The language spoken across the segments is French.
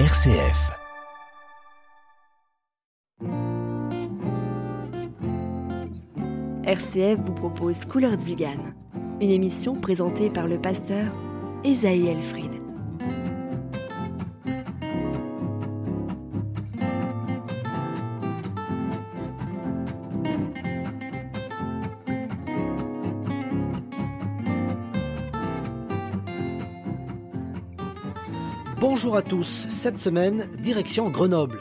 RCF. RCF vous propose Couleur d'Igane, une émission présentée par le pasteur Esaïe Elfried. Bonjour à tous, cette semaine, direction Grenoble.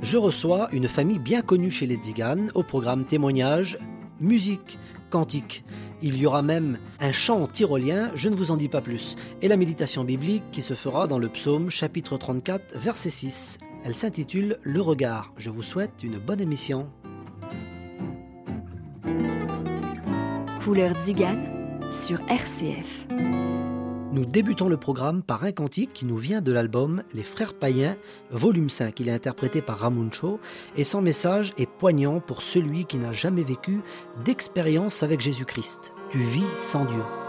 Je reçois une famille bien connue chez les Tziganes au programme témoignage, musique, cantique. Il y aura même un chant tyrolien, je ne vous en dis pas plus, et la méditation biblique qui se fera dans le psaume chapitre 34 verset 6. Elle s'intitule Le regard. Je vous souhaite une bonne émission. Couleur sur RCF. Nous débutons le programme par un cantique qui nous vient de l'album Les Frères Païens, volume 5. Il est interprété par Ramuncho et son message est poignant pour celui qui n'a jamais vécu d'expérience avec Jésus-Christ. Tu vis sans Dieu.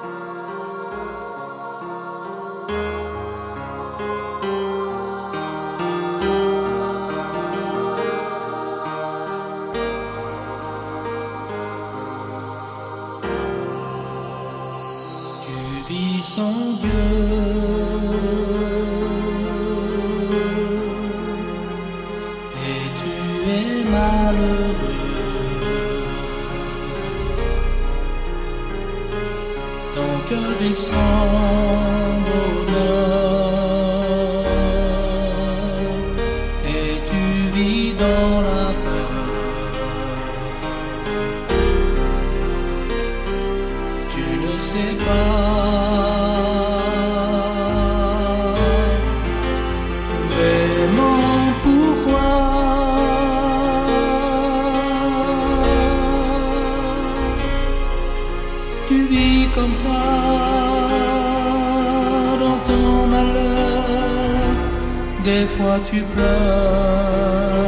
Malheureux. Ton cœur est sans Tu pleures.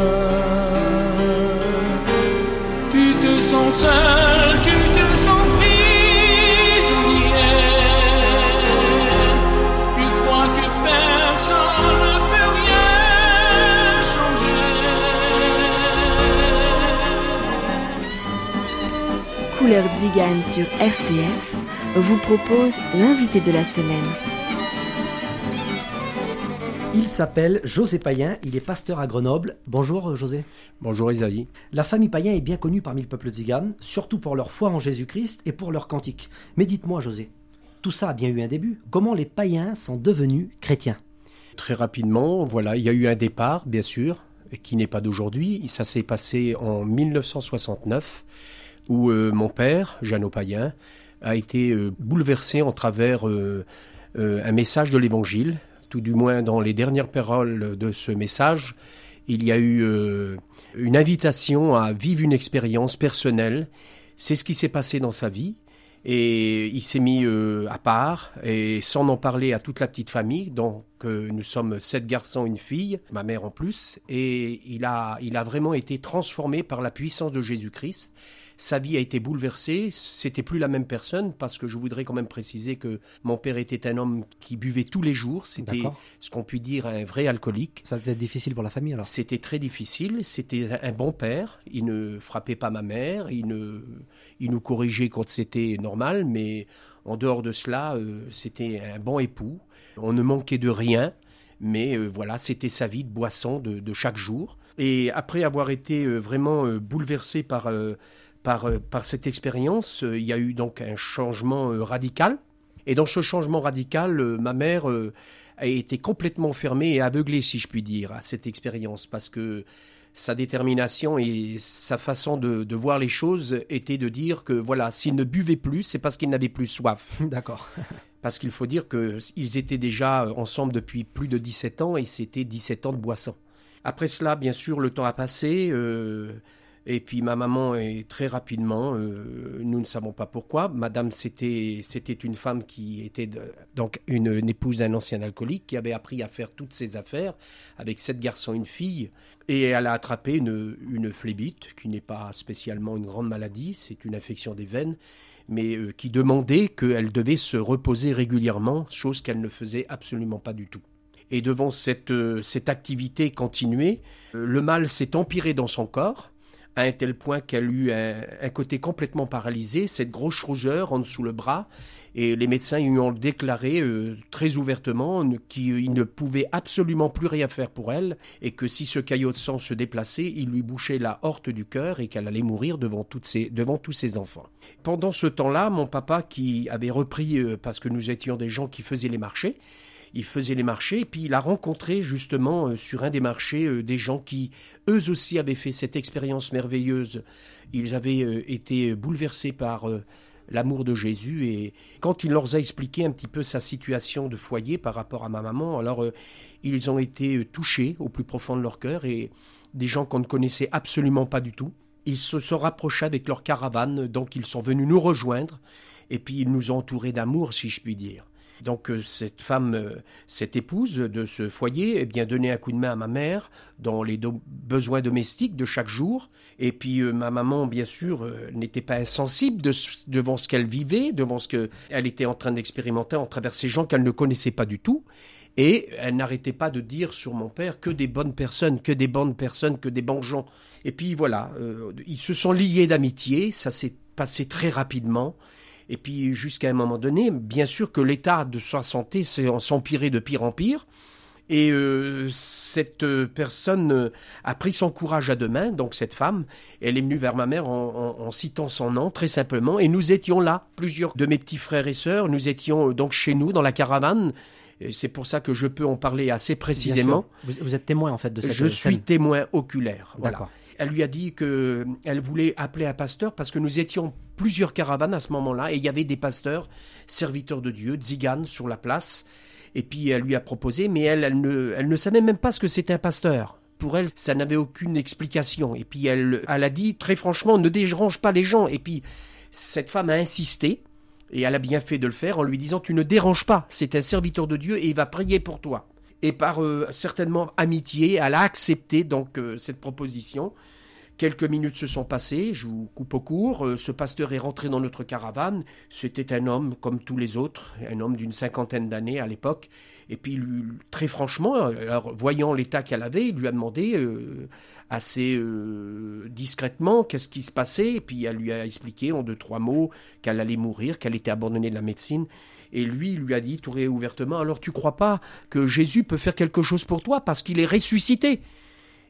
Tu te sens seul, tu te sens prisonnier. Tu crois que personne ne peut rien changer. Couleur Zigane sur RCF vous propose l'invité de la semaine. Il s'appelle José Payen, il est pasteur à Grenoble. Bonjour José. Bonjour Isaïe. La famille Payen est bien connue parmi le peuple tzigane, surtout pour leur foi en Jésus-Christ et pour leur cantique. Mais dites-moi José, tout ça a bien eu un début. Comment les païens sont devenus chrétiens? Très rapidement, voilà, il y a eu un départ, bien sûr, qui n'est pas d'aujourd'hui. Ça s'est passé en 1969, où euh, mon père, Jeannot Payen, a été euh, bouleversé en travers euh, un message de l'Évangile, tout du moins dans les dernières paroles de ce message. Il y a eu euh, une invitation à vivre une expérience personnelle. C'est ce qui s'est passé dans sa vie. Et il s'est mis euh, à part et sans en parler à toute la petite famille. Donc euh, nous sommes sept garçons, une fille, ma mère en plus. Et il a, il a vraiment été transformé par la puissance de Jésus-Christ. Sa vie a été bouleversée. C'était plus la même personne parce que je voudrais quand même préciser que mon père était un homme qui buvait tous les jours. C'était ce qu'on peut dire un vrai alcoolique. Ça devait être difficile pour la famille alors. C'était très difficile. C'était un bon père. Il ne frappait pas ma mère. Il, ne, il nous corrigeait quand c'était normal. Mais en dehors de cela, euh, c'était un bon époux. On ne manquait de rien. Mais euh, voilà, c'était sa vie de boisson de, de chaque jour. Et après avoir été euh, vraiment euh, bouleversé par, par, euh, par cette expérience, euh, il y a eu donc un changement euh, radical. Et dans ce changement radical, ma mère a été complètement fermée et aveuglée, si je puis dire, à cette expérience, parce que sa détermination et sa façon de, de voir les choses était de dire que voilà, s'il ne buvait plus, c'est parce qu'il n'avait plus soif. D'accord. Parce qu'il faut dire qu'ils étaient déjà ensemble depuis plus de 17 ans et c'était 17 ans de boisson. Après cela, bien sûr, le temps a passé. euh, et puis ma maman est très rapidement, euh, nous ne savons pas pourquoi. Madame, c'était une femme qui était donc une, épouse d'un ancien alcoolique qui avait appris à faire toutes ses affaires avec sept garçons, une fille, et elle a attrapé une, une phlébite qui n'est pas spécialement une grande maladie, c'est une infection des veines, mais euh, qui demandait qu'elle devait se reposer régulièrement, chose qu'elle ne faisait absolument pas du tout. Et devant cette, euh, cette activité continuée, le mal s'est empiré dans son corps à un tel point qu'elle eut un, côté complètement paralysé, cette grosse rougeur en dessous le bras, et les médecins lui ont déclaré euh, très ouvertement qu'ils ne pouvaient absolument plus rien faire pour elle, et que si ce caillot de sang se déplaçait, il lui bouchait la horte du cœur et qu'elle allait mourir devant, toutes ses, devant tous ses enfants. Pendant ce temps-là, mon papa, qui avait repris, euh, parce que nous étions des gens qui faisaient les marchés, il faisait les marchés, et puis il a rencontré justement euh, sur un des marchés euh, des gens qui, eux aussi, avaient fait cette expérience merveilleuse. Ils avaient euh, été bouleversés par l'amour de Jésus, et quand il leur a expliqué un petit peu sa situation de foyer par rapport à ma maman, alors ils ont été touchés au plus profond de leur cœur, et des gens qu'on ne connaissait absolument pas du tout. Ils se sont rapprochés avec leur caravane, donc ils sont venus nous rejoindre, et puis ils nous ont entourés d'amour, si je puis dire. Donc euh, cette femme, euh, cette épouse de ce foyer, eh bien donnait un coup de main à ma mère dans les besoins domestiques de chaque jour. Et puis euh, ma maman, bien sûr, n'était pas insensible devant ce qu'elle vivait, devant ce qu'elle était en train d'expérimenter en travers ces gens qu'elle ne connaissait pas du tout. Et elle n'arrêtait pas de dire sur mon père que des bonnes personnes, que des bonnes personnes, que des bons gens. Et puis voilà, ils se sont liés d'amitié, ça s'est passé très rapidement. Et puis jusqu'à un moment donné, bien sûr que l'état de sa santé s'est s'empirait de pire en pire. Et euh, cette euh, personne euh, a pris son courage à deux mains, donc cette femme, elle est venue vers ma mère en, en- citant son nom, très simplement, et nous étions là, plusieurs de mes petits frères et sœurs, nous étions euh, donc chez nous, dans la caravane, c'est pour ça que je peux en parler assez précisément. Vous, vous êtes témoin en fait de cette Je scène. suis témoin oculaire. Voilà. Elle lui a dit que elle voulait appeler un pasteur parce que nous étions plusieurs caravanes à ce moment-là et il y avait des pasteurs, serviteurs de Dieu, tziganes sur la place. Et puis elle lui a proposé, mais elle, elle ne, elle ne savait même pas ce que c'était un pasteur. Pour elle, ça n'avait aucune explication. Et puis elle, elle a dit très franchement, ne dérange pas les gens. Et puis cette femme a insisté. Et elle a bien fait de le faire en lui disant Tu ne déranges pas, c'est un serviteur de Dieu et il va prier pour toi. Et par euh, certainement amitié, elle a accepté donc euh, cette proposition. Quelques minutes se sont passées, je vous coupe au court. euh, ce pasteur est rentré dans notre caravane. C'était un homme comme tous les autres, un homme d'une cinquantaine d'années à l'époque. Et puis, lui, très franchement, alors, voyant l'état qu'elle avait, il lui a demandé euh, assez euh, discrètement qu'est-ce qui se passait. Et puis, elle lui a expliqué en deux, trois mots qu'elle allait mourir, qu'elle était abandonnée de la médecine. Et lui, il lui a dit tout ouvertement, alors tu crois pas que Jésus peut faire quelque chose pour toi parce qu'il est ressuscité?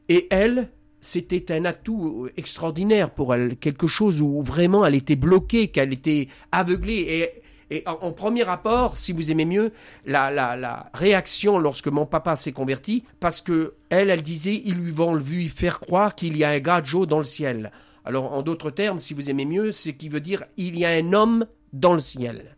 Et elle, c'était un atout extraordinaire pour elle, quelque chose où vraiment elle était bloquée, qu'elle était aveuglée. Et, en, premier rapport, si vous aimez mieux, la réaction lorsque mon papa s'est converti, parce que elle, elle disait, ils lui vont lui faire croire qu'il y a un gadjo dans le ciel. Alors, en d'autres termes, si vous aimez mieux, c'est qui veut dire, il y a un homme dans le ciel.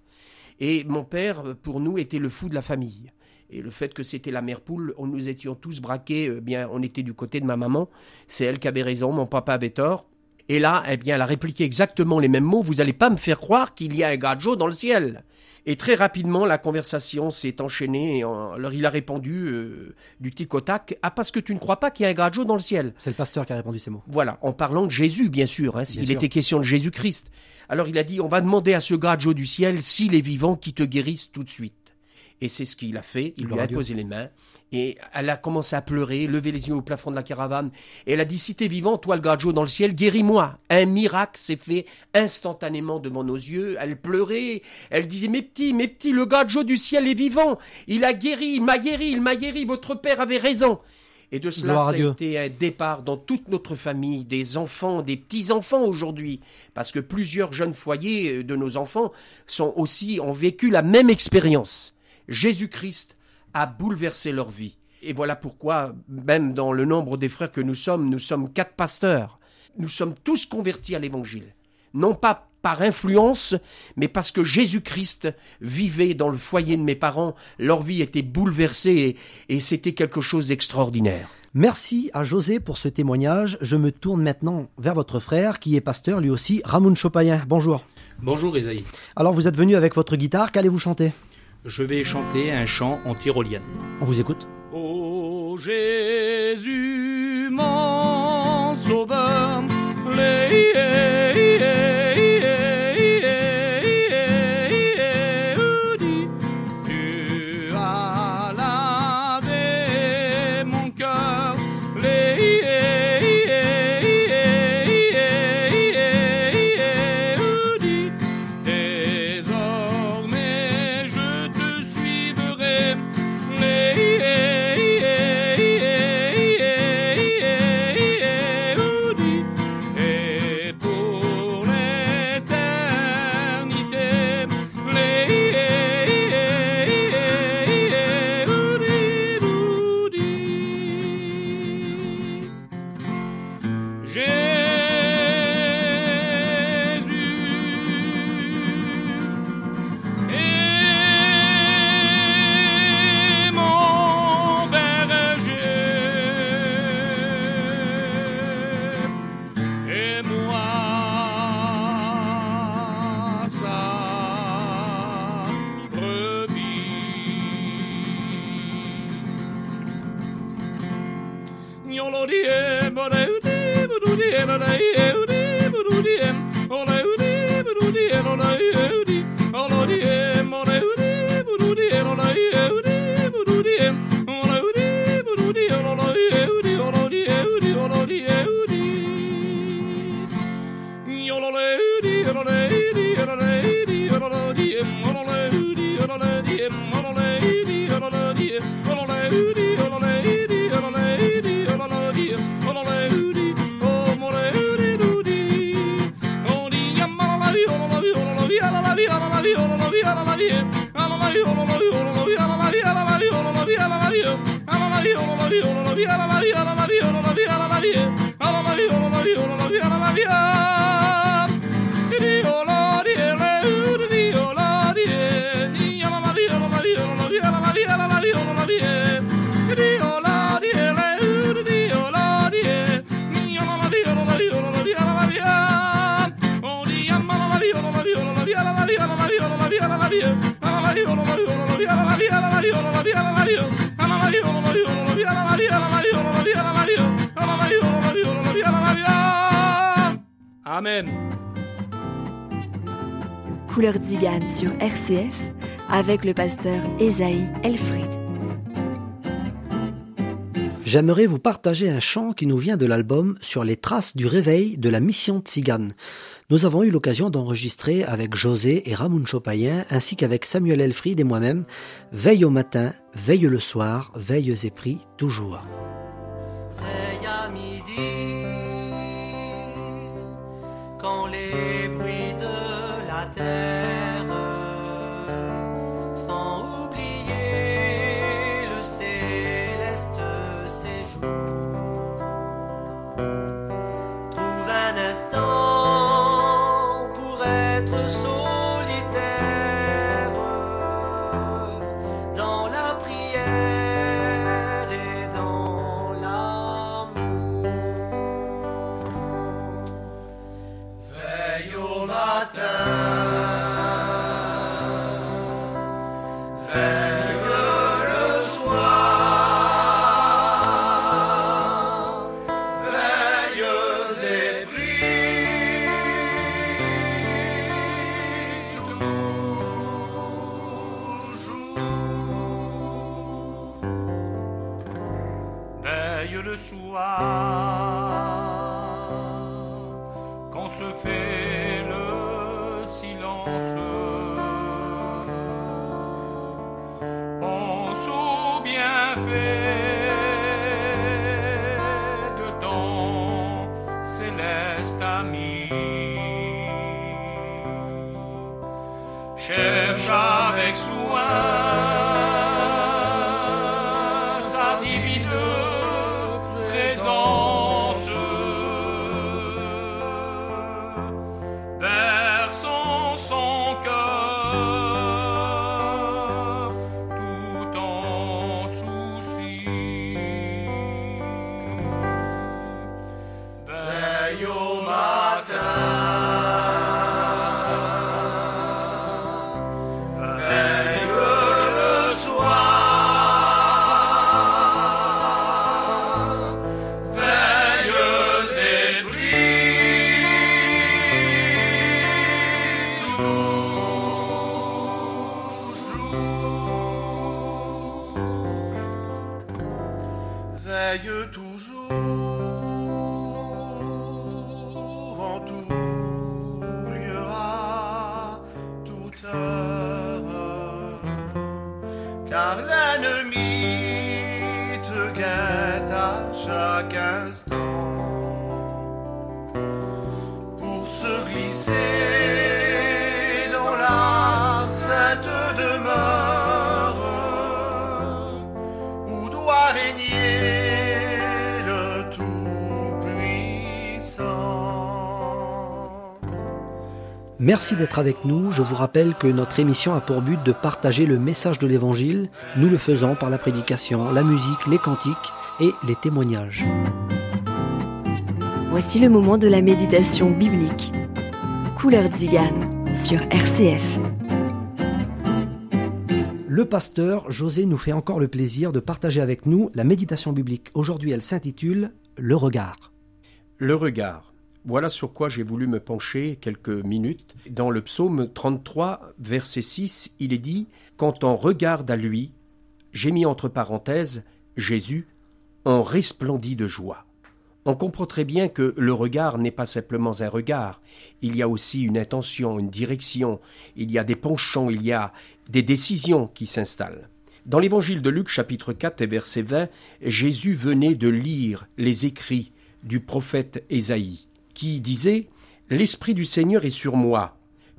Et mon père, pour nous, était le fou de la famille. Et le fait que c'était la mère poule, on nous étions tous braqués, eh bien, on était du côté de ma maman. C'est elle qui avait raison, mon papa avait tort. Et là, eh bien, elle a répliqué exactement les mêmes mots. Vous n'allez pas me faire croire qu'il y a un gadjo dans le ciel. Et très rapidement, la conversation s'est enchaînée. Et en- alors, il a répondu euh, du tic au tac. Ah, parce que tu ne crois pas qu'il y a un gadjo dans le ciel. C'est le pasteur qui a répondu ces mots. Voilà, en parlant de Jésus, bien sûr. hein, Bien il sûr. était question de Jésus-Christ. Alors il a dit, on va demander à ce gadjo du ciel s'il est vivant qui te guérisse tout de suite. Et c'est ce qu'il a fait. Il lui a posé les mains. Et elle a commencé à pleurer, lever les yeux au plafond de la caravane. Et elle a dit, si t'es vivant, toi le gadjo dans le ciel, guéris-moi. Un miracle s'est fait instantanément devant nos yeux. Elle pleurait. Elle disait, mes petits, mes petits, le gadjo du ciel est vivant. Il a guéri, il m'a guéri, il m'a guéri. Votre père avait raison. Et de cela, Gloire ça a été un départ dans toute notre famille, des enfants, des petits-enfants aujourd'hui. Parce que plusieurs jeunes foyers euh, de nos enfants sont aussi, ont vécu la même expérience. Jésus-Christ a bouleversé leur vie. Et voilà pourquoi, même dans le nombre des frères que nous sommes, nous sommes quatre pasteurs. Nous sommes tous convertis à l'évangile. Non pas par influence, mais parce que Jésus-Christ vivait dans le foyer de mes parents. Leur vie était bouleversée et, et c'était quelque chose d'extraordinaire. Merci à José pour ce témoignage. Je me tourne maintenant vers votre frère qui est pasteur lui aussi, Ramon Chopayen. Bonjour. Bonjour Isaïe. Alors vous êtes venu avec votre guitare, qu'allez-vous chanter? Je vais chanter un chant en tyrolienne. On vous écoute. Ô Jésus, mon sauveur, I am. Amen. Couleur d'Igane sur RCF avec le pasteur Esaïe Elfried. J'aimerais vous partager un chant qui nous vient de l'album Sur les traces du réveil de la mission Tzigane. Nous avons eu l'occasion d'enregistrer avec José et Ramon Chopayen ainsi qu'avec Samuel Elfried et moi-même Veille au matin, veille le soir, veille et pris toujours. De la sa Veille toujours Merci d'être avec nous. Je vous rappelle que notre émission a pour but de partager le message de l'Évangile. Nous le faisons par la prédication, la musique, les cantiques et les témoignages. Voici le moment de la méditation biblique. Couleur d'Igane sur RCF. Le Le pasteur José nous fait encore le plaisir de partager avec nous la méditation biblique. Aujourd'hui, elle s'intitule Le regard. Le regard. Voilà sur quoi j'ai voulu me pencher quelques minutes. Dans le psaume 33, verset 6, il est dit Quand on regarde à lui, j'ai mis entre parenthèses Jésus, on resplendit de joie. On comprend très bien que le regard n'est pas simplement un regard, il y a aussi une intention, une direction, il y a des penchants, il y a des décisions qui s'installent. Dans l'évangile de Luc chapitre 4 et verset 20, Jésus venait de lire les écrits du prophète Ésaïe, qui disait L'Esprit du Seigneur est sur moi,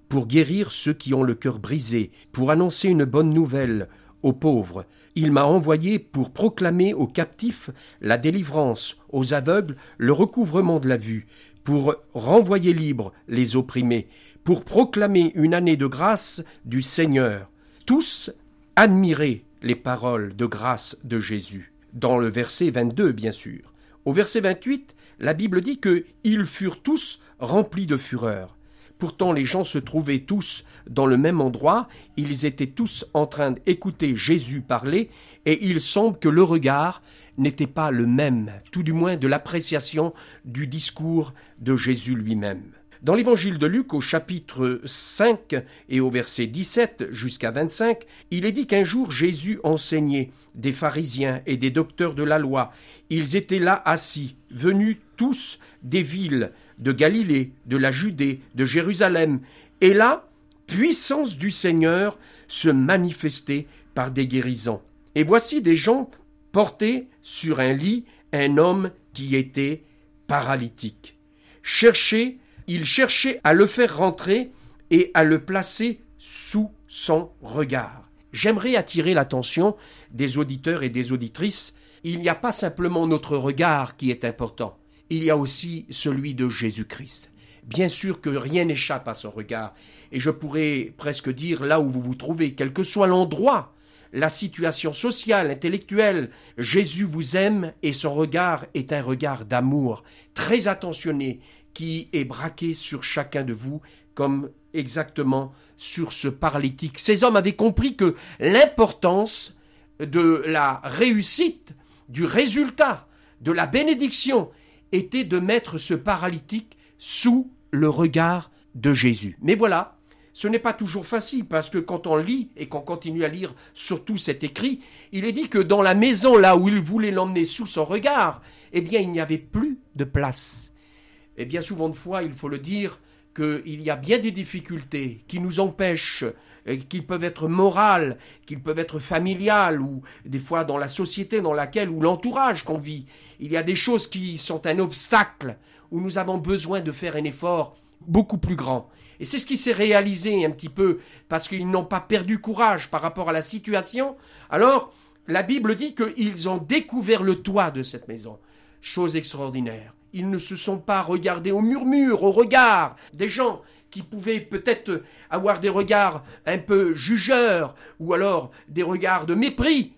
pour guérir ceux qui ont le cœur brisé, pour annoncer une bonne nouvelle aux pauvres. Il m'a envoyé pour proclamer aux captifs la délivrance, aux aveugles le recouvrement de la vue, pour renvoyer libres les opprimés, pour proclamer une année de grâce du Seigneur. Tous admiraient les paroles de grâce de Jésus. Dans le verset 22, bien sûr. Au verset 28, la Bible dit que ils furent tous remplis de fureur. Pourtant les gens se trouvaient tous dans le même endroit, ils étaient tous en train d'écouter Jésus parler, et il semble que le regard n'était pas le même, tout du moins de l'appréciation du discours de Jésus lui-même. Dans l'évangile de Luc au chapitre 5 et au verset 17 jusqu'à 25, il est dit qu'un jour Jésus enseignait des pharisiens et des docteurs de la loi. Ils étaient là assis, venus tous des villes de Galilée, de la Judée, de Jérusalem. Et là, puissance du Seigneur se manifestait par des guérisons. Et voici des gens portés sur un lit un homme qui était paralytique. Cherchez il cherchait à le faire rentrer et à le placer sous son regard. J'aimerais attirer l'attention des auditeurs et des auditrices. Il n'y a pas simplement notre regard qui est important, il y a aussi celui de Jésus-Christ. Bien sûr que rien n'échappe à son regard, et je pourrais presque dire là où vous vous trouvez, quel que soit l'endroit, la situation sociale, intellectuelle, Jésus vous aime et son regard est un regard d'amour, très attentionné, qui est braqué sur chacun de vous comme exactement sur ce paralytique. Ces hommes avaient compris que l'importance de la réussite, du résultat, de la bénédiction, était de mettre ce paralytique sous le regard de Jésus. Mais voilà, ce n'est pas toujours facile parce que quand on lit et qu'on continue à lire surtout cet écrit, il est dit que dans la maison là où il voulait l'emmener sous son regard, eh bien il n'y avait plus de place. Et bien souvent de fois, il faut le dire, qu'il y a bien des difficultés qui nous empêchent, qu'ils peuvent être morales, qu'ils peuvent être familiales, ou des fois dans la société dans laquelle, ou l'entourage qu'on vit. Il y a des choses qui sont un obstacle, où nous avons besoin de faire un effort beaucoup plus grand. Et c'est ce qui s'est réalisé un petit peu, parce qu'ils n'ont pas perdu courage par rapport à la situation. Alors, la Bible dit qu'ils ont découvert le toit de cette maison. Chose extraordinaire. Ils ne se sont pas regardés au murmure, au regard des gens qui pouvaient peut-être avoir des regards un peu jugeurs ou alors des regards de mépris.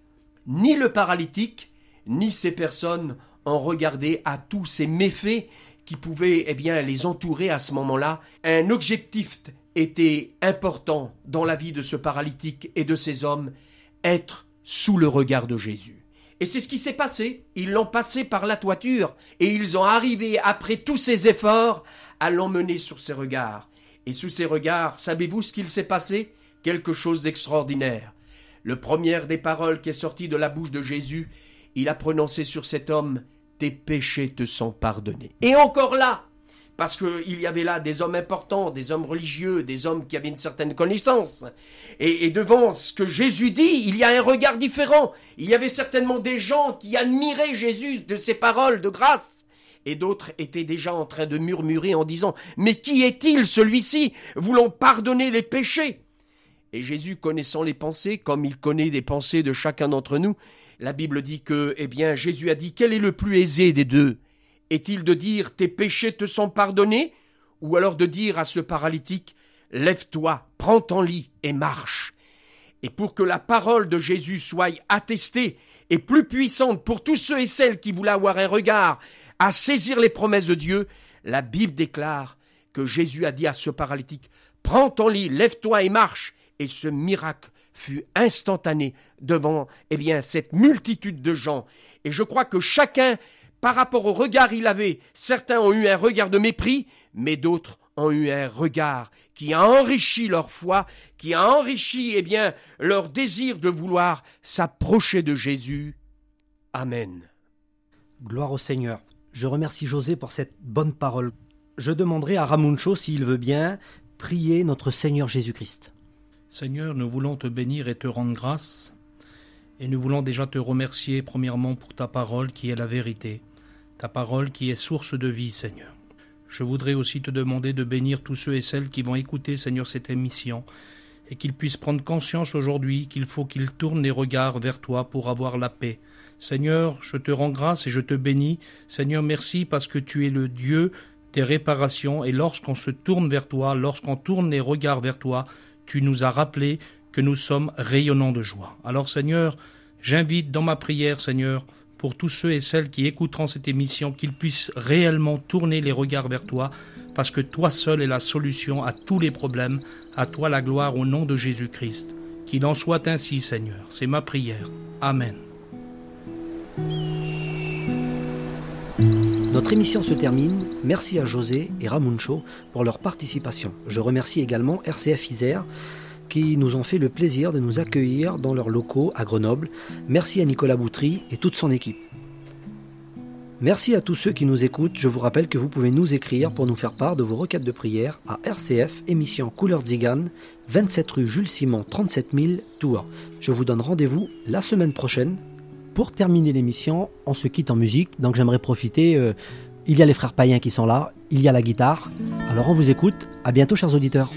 Ni le paralytique, ni ces personnes ont regardé à tous ces méfaits qui pouvaient eh bien, les entourer à ce moment-là. Un objectif était important dans la vie de ce paralytique et de ces hommes, être sous le regard de Jésus. Et c'est ce qui s'est passé. Ils l'ont passé par la toiture et ils ont arrivé, après tous ces efforts, à l'emmener sur ses regards. Et sous ses regards, savez-vous ce qu'il s'est passé? Quelque chose d'extraordinaire. Le premier des paroles qui est sorti de la bouche de Jésus, il a prononcé sur cet homme Tes péchés te sont pardonnés. Et encore là, parce qu'il y avait là des hommes importants, des hommes religieux, des hommes qui avaient une certaine connaissance. Et, devant ce que Jésus dit, il y a un regard différent. Il y avait certainement des gens qui admiraient Jésus de ses paroles de grâce. Et d'autres étaient déjà en train de murmurer en disant Mais qui est-il celui-ci? Voulant pardonner les péchés Et Jésus, connaissant les pensées, comme il connaît des pensées de chacun d'entre nous, la Bible dit que, eh bien, Jésus a dit Quel est le plus aisé des deux? Est-il de dire tes péchés te sont pardonnés ou alors de dire à ce paralytique lève-toi, prends ton lit et marche. Et pour que la parole de Jésus soit attestée et plus puissante pour tous ceux et celles qui voulaient avoir un regard à saisir les promesses de Dieu, la Bible déclare que Jésus a dit à ce paralytique Prends ton lit, lève-toi et marche. Et ce miracle fut instantané devant eh bien cette multitude de gens. Et je crois que chacun, par rapport au regard il avait, certains ont eu un regard de mépris, mais d'autres ont eu un regard qui a enrichi leur foi, qui a enrichi eh bien leur désir de vouloir s'approcher de Jésus. Amen. Gloire au Seigneur. Je remercie José pour cette bonne parole. Je demanderai à Ramuncho, s'il veut bien, prier notre Seigneur Jésus-Christ. Seigneur, nous voulons te bénir et te rendre grâce, et nous voulons déjà te remercier premièrement pour ta parole qui est la vérité, ta parole qui est source de vie, Seigneur. Je voudrais aussi te demander de bénir tous ceux et celles qui vont écouter, Seigneur, cette émission, et qu'ils puissent prendre conscience aujourd'hui qu'il faut qu'ils tournent les regards vers toi pour avoir la paix. Seigneur, je te rends grâce et je te bénis. Seigneur, merci parce que tu es le Dieu des réparations, et lorsqu'on se tourne vers toi, lorsqu'on tourne les regards vers toi, tu nous as rappelé que nous sommes rayonnants de joie. Alors Seigneur, j'invite dans ma prière, Seigneur, pour tous ceux et celles qui écouteront cette émission, qu'ils puissent réellement tourner les regards vers toi, parce que toi seul es la solution à tous les problèmes, à toi la gloire au nom de Jésus-Christ. Qu'il en soit ainsi, Seigneur, c'est ma prière. Amen. Notre émission se termine. Merci à José et Ramuncho pour leur participation. Je remercie également RCF Isère qui nous ont fait le plaisir de nous accueillir dans leurs locaux à Grenoble. Merci à Nicolas Boutry et toute son équipe. Merci à tous ceux qui nous écoutent. Je vous rappelle que vous pouvez nous écrire pour nous faire part de vos requêtes de prière à RCF, émission Couleur Zigane, 27 rue Jules Simon, 37 000 Tours. Je vous donne rendez-vous la semaine prochaine. Pour terminer l'émission, on se quitte en musique, donc j'aimerais profiter. euh, il y a les frères païens qui sont là, il y a la guitare. Alors on vous écoute. À bientôt, chers auditeurs.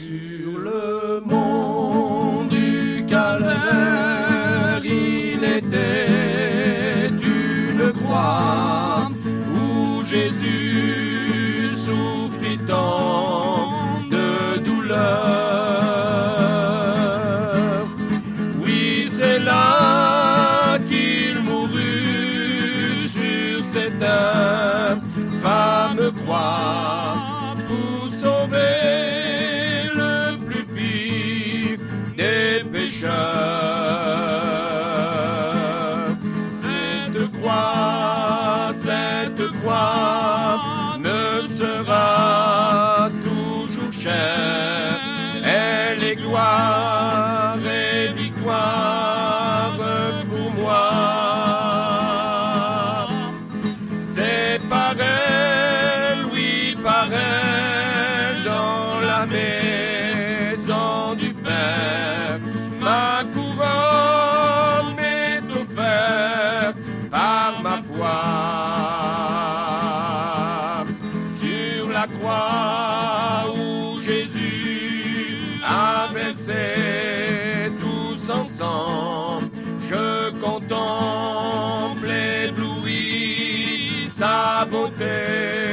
sabotei.